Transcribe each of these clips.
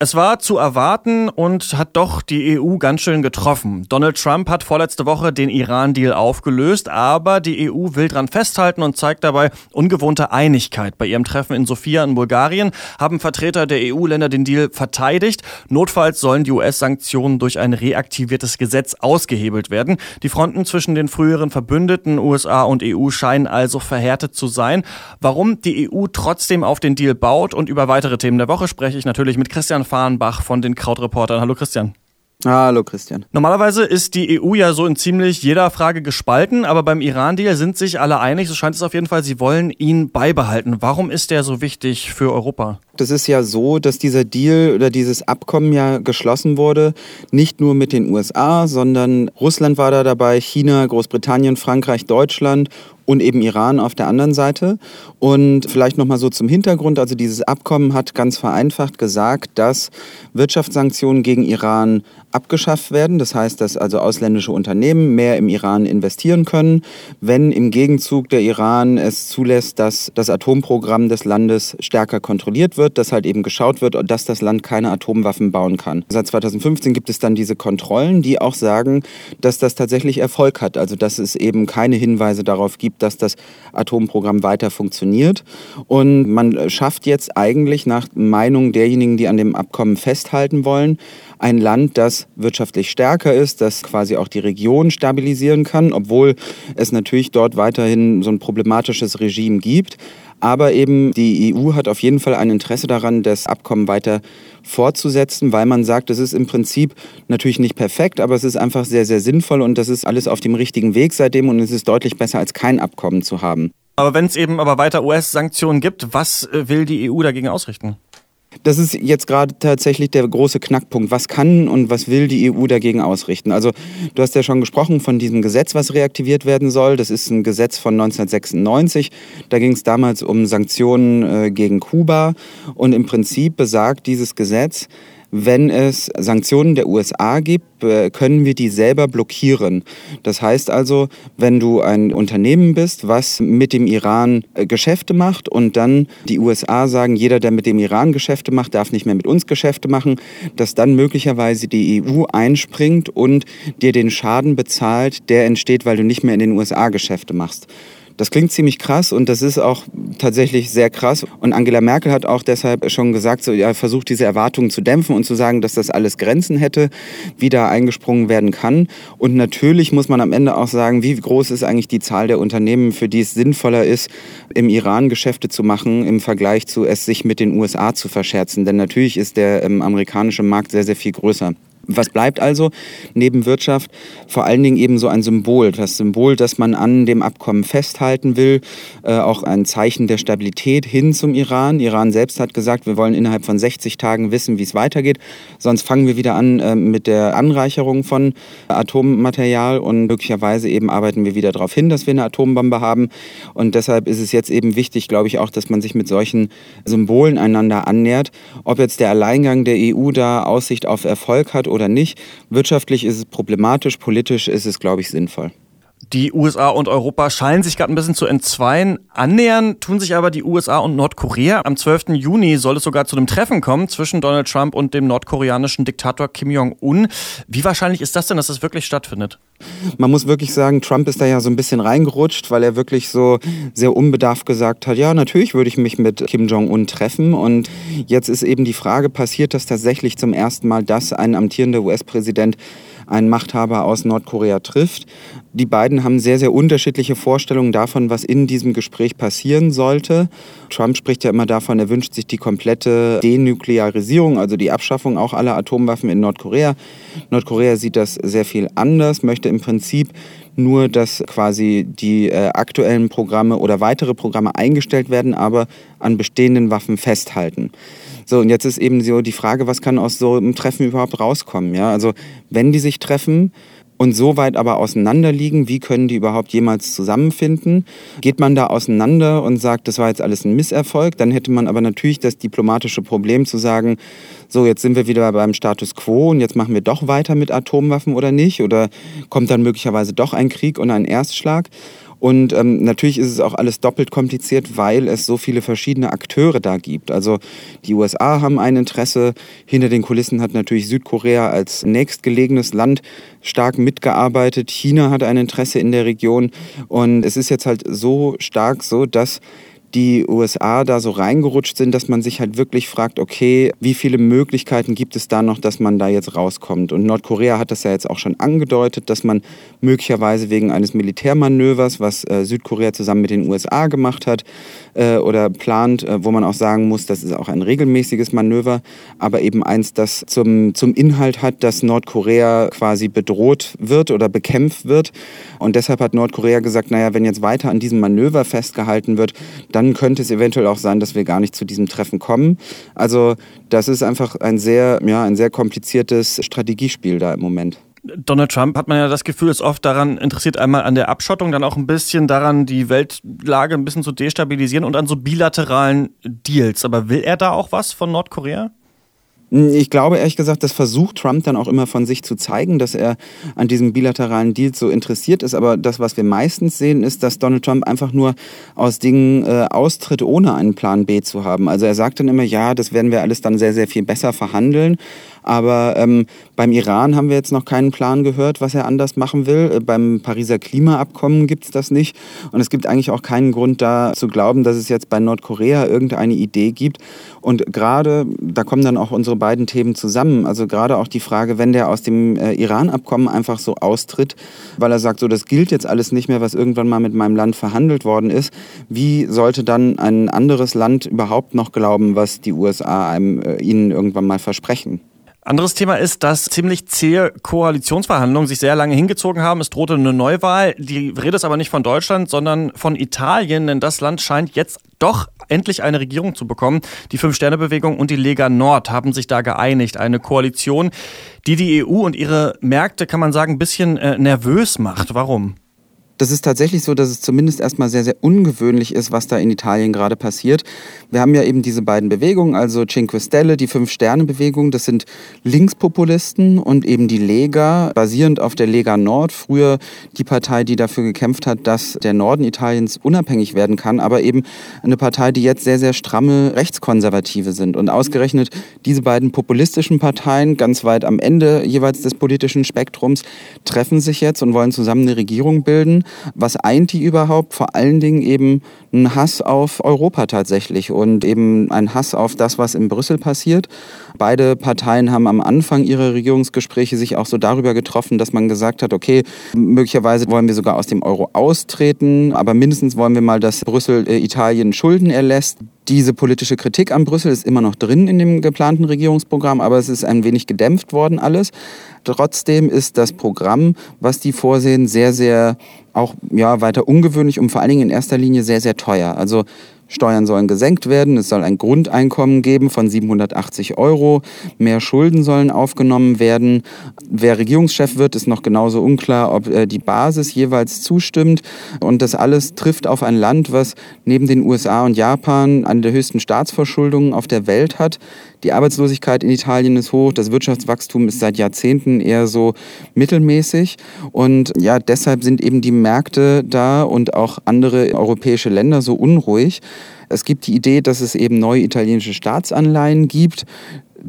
Es war zu erwarten und hat doch die EU ganz schön getroffen. Donald Trump hat vorletzte Woche den Iran-Deal aufgelöst, aber die EU will dran festhalten und zeigt dabei ungewohnte Einigkeit. Bei ihrem Treffen in Sofia in Bulgarien haben Vertreter der EU-Länder den Deal verteidigt. Notfalls sollen die US-Sanktionen durch ein reaktiviertes Gesetz ausgehebelt werden. Die Fronten zwischen den früheren Verbündeten USA und EU scheinen also verhärtet zu sein. Warum die EU trotzdem auf den Deal baut und über weitere Themen der Woche spreche ich natürlich mit Christian Fahrenbach von den Krautreportern. Hallo Christian. Hallo Christian. Normalerweise ist die EU ja so in ziemlich jeder Frage gespalten, aber beim Iran-Deal sind sich alle einig, so scheint es auf jeden Fall, sie wollen ihn beibehalten. Warum ist der so wichtig für Europa? Das ist ja so, dass dieser Deal oder dieses Abkommen ja geschlossen wurde, nicht nur mit den USA, sondern Russland war da dabei, China, Großbritannien, Frankreich, Deutschland und eben Iran auf der anderen Seite. Und vielleicht nochmal so zum Hintergrund, also dieses Abkommen hat ganz vereinfacht gesagt, dass Wirtschaftssanktionen gegen Iran abgeschafft werden. Das heißt, dass also ausländische Unternehmen mehr im Iran investieren können, wenn im Gegenzug der Iran es zulässt, dass das Atomprogramm des Landes stärker kontrolliert wird, dass halt eben geschaut wird, dass das Land keine Atomwaffen bauen kann. Seit 2015 gibt es dann diese Kontrollen, die auch sagen, dass das tatsächlich Erfolg hat, also dass es eben keine Hinweise darauf gibt, dass das Atomprogramm weiter funktioniert. Und man schafft jetzt eigentlich nach Meinung derjenigen, die an dem Abkommen festhalten wollen, ein Land, das wirtschaftlich stärker ist, das quasi auch die Region stabilisieren kann, obwohl es natürlich dort weiterhin so ein problematisches Regime gibt. Aber eben die EU hat auf jeden Fall ein Interesse daran, das Abkommen weiter fortzusetzen, weil man sagt, es ist im Prinzip natürlich nicht perfekt, aber es ist einfach sehr, sehr sinnvoll und das ist alles auf dem richtigen Weg seitdem und es ist deutlich besser, als kein Abkommen zu haben. Aber wenn es eben aber weiter US-Sanktionen gibt, was äh, will die EU dagegen ausrichten? Das ist jetzt gerade tatsächlich der große Knackpunkt. Was kann und was will die EU dagegen ausrichten? Also du hast ja schon gesprochen von diesem Gesetz, was reaktiviert werden soll. Das ist ein Gesetz von 1996. Da ging es damals um Sanktionen äh, gegen Kuba. Und im Prinzip besagt dieses Gesetz, wenn es Sanktionen der USA gibt, können wir die selber blockieren. Das heißt also, wenn du ein Unternehmen bist, was mit dem Iran äh, Geschäfte macht und dann die USA sagen, jeder, der mit dem Iran Geschäfte macht, darf nicht mehr mit uns Geschäfte machen, dass dann möglicherweise die EU einspringt und dir den Schaden bezahlt, der entsteht, weil du nicht mehr in den USA Geschäfte machst. Das klingt ziemlich krass und das ist auch tatsächlich sehr krass. Und Angela Merkel hat auch deshalb schon gesagt, so, ja, versucht diese Erwartungen zu dämpfen und zu sagen, dass das alles Grenzen hätte, wie da eingesprungen werden kann. Und natürlich muss man am Ende auch sagen, wie groß ist eigentlich die Zahl der Unternehmen, für die es sinnvoller ist, im Iran Geschäfte zu machen, im Vergleich zu es sich mit den USA zu verscherzen. Denn natürlich ist der ähm, amerikanische Markt sehr, sehr viel größer. Was bleibt also neben Wirtschaft? Vor allen Dingen eben so ein Symbol. Das Symbol, dass man an dem Abkommen festhalten will, äh, auch ein Zeichen der Stabilität hin zum Iran. Iran selbst hat gesagt, wir wollen innerhalb von 60 Tagen wissen, wie es weitergeht. Sonst fangen wir wieder an äh, mit der Anreicherung von Atommaterial und möglicherweise eben arbeiten wir wieder darauf hin, dass wir eine Atombombe haben. Und deshalb ist es jetzt eben wichtig, glaube ich, auch, dass man sich mit solchen Symbolen einander annähert. Ob jetzt der Alleingang der EU da Aussicht auf Erfolg hat oder nicht. Wirtschaftlich ist es problematisch, politisch ist es, glaube ich, sinnvoll. Die USA und Europa scheinen sich gerade ein bisschen zu entzweien. Annähern tun sich aber die USA und Nordkorea. Am 12. Juni soll es sogar zu einem Treffen kommen zwischen Donald Trump und dem nordkoreanischen Diktator Kim Jong-un. Wie wahrscheinlich ist das denn, dass das wirklich stattfindet? Man muss wirklich sagen, Trump ist da ja so ein bisschen reingerutscht, weil er wirklich so sehr unbedarft gesagt hat, ja, natürlich würde ich mich mit Kim Jong-un treffen. Und jetzt ist eben die Frage, passiert das tatsächlich zum ersten Mal, dass ein amtierender US-Präsident einen Machthaber aus Nordkorea trifft. Die beiden haben sehr, sehr unterschiedliche Vorstellungen davon, was in diesem Gespräch passieren sollte. Trump spricht ja immer davon, er wünscht sich die komplette Denuklearisierung, also die Abschaffung auch aller Atomwaffen in Nordkorea. Nordkorea sieht das sehr viel anders, möchte im Prinzip nur, dass quasi die äh, aktuellen Programme oder weitere Programme eingestellt werden, aber an bestehenden Waffen festhalten. So, und jetzt ist eben so die Frage, was kann aus so einem Treffen überhaupt rauskommen? Ja? Also, wenn die sich treffen, und so weit aber auseinander liegen, wie können die überhaupt jemals zusammenfinden? Geht man da auseinander und sagt, das war jetzt alles ein Misserfolg, dann hätte man aber natürlich das diplomatische Problem zu sagen, so jetzt sind wir wieder beim Status quo und jetzt machen wir doch weiter mit Atomwaffen oder nicht? Oder kommt dann möglicherweise doch ein Krieg und ein Erstschlag? Und ähm, natürlich ist es auch alles doppelt kompliziert, weil es so viele verschiedene Akteure da gibt. Also die USA haben ein Interesse, hinter den Kulissen hat natürlich Südkorea als nächstgelegenes Land stark mitgearbeitet, China hat ein Interesse in der Region. Und es ist jetzt halt so stark so, dass die USA da so reingerutscht sind, dass man sich halt wirklich fragt, okay, wie viele Möglichkeiten gibt es da noch, dass man da jetzt rauskommt? Und Nordkorea hat das ja jetzt auch schon angedeutet, dass man möglicherweise wegen eines Militärmanövers, was äh, Südkorea zusammen mit den USA gemacht hat äh, oder plant, äh, wo man auch sagen muss, das ist auch ein regelmäßiges Manöver, aber eben eins, das zum, zum Inhalt hat, dass Nordkorea quasi bedroht wird oder bekämpft wird. Und deshalb hat Nordkorea gesagt, naja, wenn jetzt weiter an diesem Manöver festgehalten wird, dann dann könnte es eventuell auch sein, dass wir gar nicht zu diesem Treffen kommen. Also das ist einfach ein sehr, ja, ein sehr kompliziertes Strategiespiel da im Moment. Donald Trump hat man ja das Gefühl, ist oft daran interessiert, einmal an der Abschottung, dann auch ein bisschen daran, die Weltlage ein bisschen zu destabilisieren und an so bilateralen Deals. Aber will er da auch was von Nordkorea? Ich glaube ehrlich gesagt, das versucht Trump dann auch immer von sich zu zeigen, dass er an diesem bilateralen Deal so interessiert ist. Aber das, was wir meistens sehen, ist, dass Donald Trump einfach nur aus Dingen äh, austritt, ohne einen Plan B zu haben. Also er sagt dann immer, ja, das werden wir alles dann sehr, sehr viel besser verhandeln. Aber ähm, beim Iran haben wir jetzt noch keinen Plan gehört, was er anders machen will. Äh, beim Pariser Klimaabkommen gibt es das nicht. Und es gibt eigentlich auch keinen Grund da zu glauben, dass es jetzt bei Nordkorea irgendeine Idee gibt. Und gerade, da kommen dann auch unsere beiden Themen zusammen. Also gerade auch die Frage, wenn der aus dem äh, Iran-Abkommen einfach so austritt, weil er sagt, so das gilt jetzt alles nicht mehr, was irgendwann mal mit meinem Land verhandelt worden ist. Wie sollte dann ein anderes Land überhaupt noch glauben, was die USA einem, äh, ihnen irgendwann mal versprechen? Anderes Thema ist, dass ziemlich zähe Koalitionsverhandlungen sich sehr lange hingezogen haben. Es drohte eine Neuwahl. Die Rede ist aber nicht von Deutschland, sondern von Italien, denn das Land scheint jetzt doch endlich eine Regierung zu bekommen. Die Fünf-Sterne-Bewegung und die Lega Nord haben sich da geeinigt. Eine Koalition, die die EU und ihre Märkte, kann man sagen, ein bisschen äh, nervös macht. Warum? Das ist tatsächlich so, dass es zumindest erstmal sehr, sehr ungewöhnlich ist, was da in Italien gerade passiert. Wir haben ja eben diese beiden Bewegungen, also Cinque Stelle, die Fünf-Sterne-Bewegung, das sind Linkspopulisten und eben die Lega, basierend auf der Lega Nord, früher die Partei, die dafür gekämpft hat, dass der Norden Italiens unabhängig werden kann, aber eben eine Partei, die jetzt sehr, sehr stramme Rechtskonservative sind. Und ausgerechnet diese beiden populistischen Parteien, ganz weit am Ende jeweils des politischen Spektrums, treffen sich jetzt und wollen zusammen eine Regierung bilden. Was eint die überhaupt? Vor allen Dingen eben ein Hass auf Europa tatsächlich und eben ein Hass auf das, was in Brüssel passiert. Beide Parteien haben am Anfang ihrer Regierungsgespräche sich auch so darüber getroffen, dass man gesagt hat, okay, möglicherweise wollen wir sogar aus dem Euro austreten, aber mindestens wollen wir mal, dass Brüssel äh, Italien Schulden erlässt. Diese politische Kritik an Brüssel ist immer noch drin in dem geplanten Regierungsprogramm, aber es ist ein wenig gedämpft worden alles. Trotzdem ist das Programm, was die vorsehen, sehr, sehr auch ja, weiter ungewöhnlich und vor allen Dingen in erster Linie sehr, sehr teuer. Also Steuern sollen gesenkt werden, es soll ein Grundeinkommen geben von 780 Euro, mehr Schulden sollen aufgenommen werden. Wer Regierungschef wird, ist noch genauso unklar, ob äh, die Basis jeweils zustimmt. Und das alles trifft auf ein Land, was neben den USA und Japan eine der höchsten Staatsverschuldungen auf der Welt hat. Die Arbeitslosigkeit in Italien ist hoch, das Wirtschaftswachstum ist seit Jahrzehnten eher so mittelmäßig. Und ja, deshalb sind eben die Märkte da und auch andere europäische Länder so unruhig. Es gibt die Idee, dass es eben neue italienische Staatsanleihen gibt,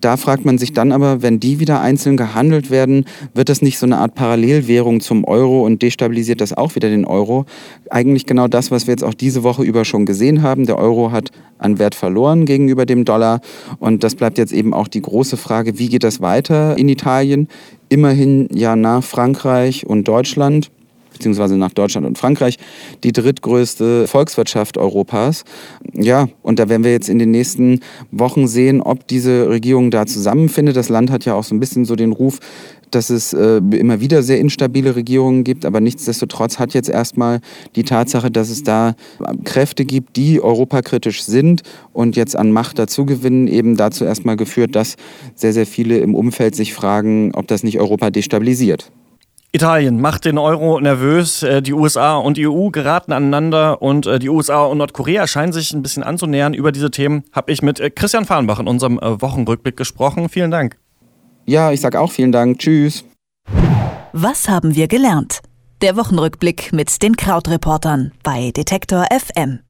da fragt man sich dann aber, wenn die wieder einzeln gehandelt werden, wird das nicht so eine Art Parallelwährung zum Euro und destabilisiert das auch wieder den Euro? Eigentlich genau das, was wir jetzt auch diese Woche über schon gesehen haben. Der Euro hat an Wert verloren gegenüber dem Dollar und das bleibt jetzt eben auch die große Frage, wie geht das weiter in Italien? Immerhin ja nach Frankreich und Deutschland beziehungsweise nach Deutschland und Frankreich, die drittgrößte Volkswirtschaft Europas. Ja, und da werden wir jetzt in den nächsten Wochen sehen, ob diese Regierung da zusammenfindet. Das Land hat ja auch so ein bisschen so den Ruf, dass es äh, immer wieder sehr instabile Regierungen gibt, aber nichtsdestotrotz hat jetzt erstmal die Tatsache, dass es da Kräfte gibt, die europakritisch sind und jetzt an Macht dazugewinnen, eben dazu erstmal geführt, dass sehr, sehr viele im Umfeld sich fragen, ob das nicht Europa destabilisiert. Italien macht den Euro nervös. Äh, die USA und die EU geraten aneinander und äh, die USA und Nordkorea scheinen sich ein bisschen anzunähern. Über diese Themen habe ich mit äh, Christian Fahrenbach in unserem Wochenrückblick gesprochen. Vielen Dank. Ja, ich sage auch vielen Dank. Tschüss. Was haben wir gelernt? Der Wochenrückblick mit den Krautreportern bei Detektor FM.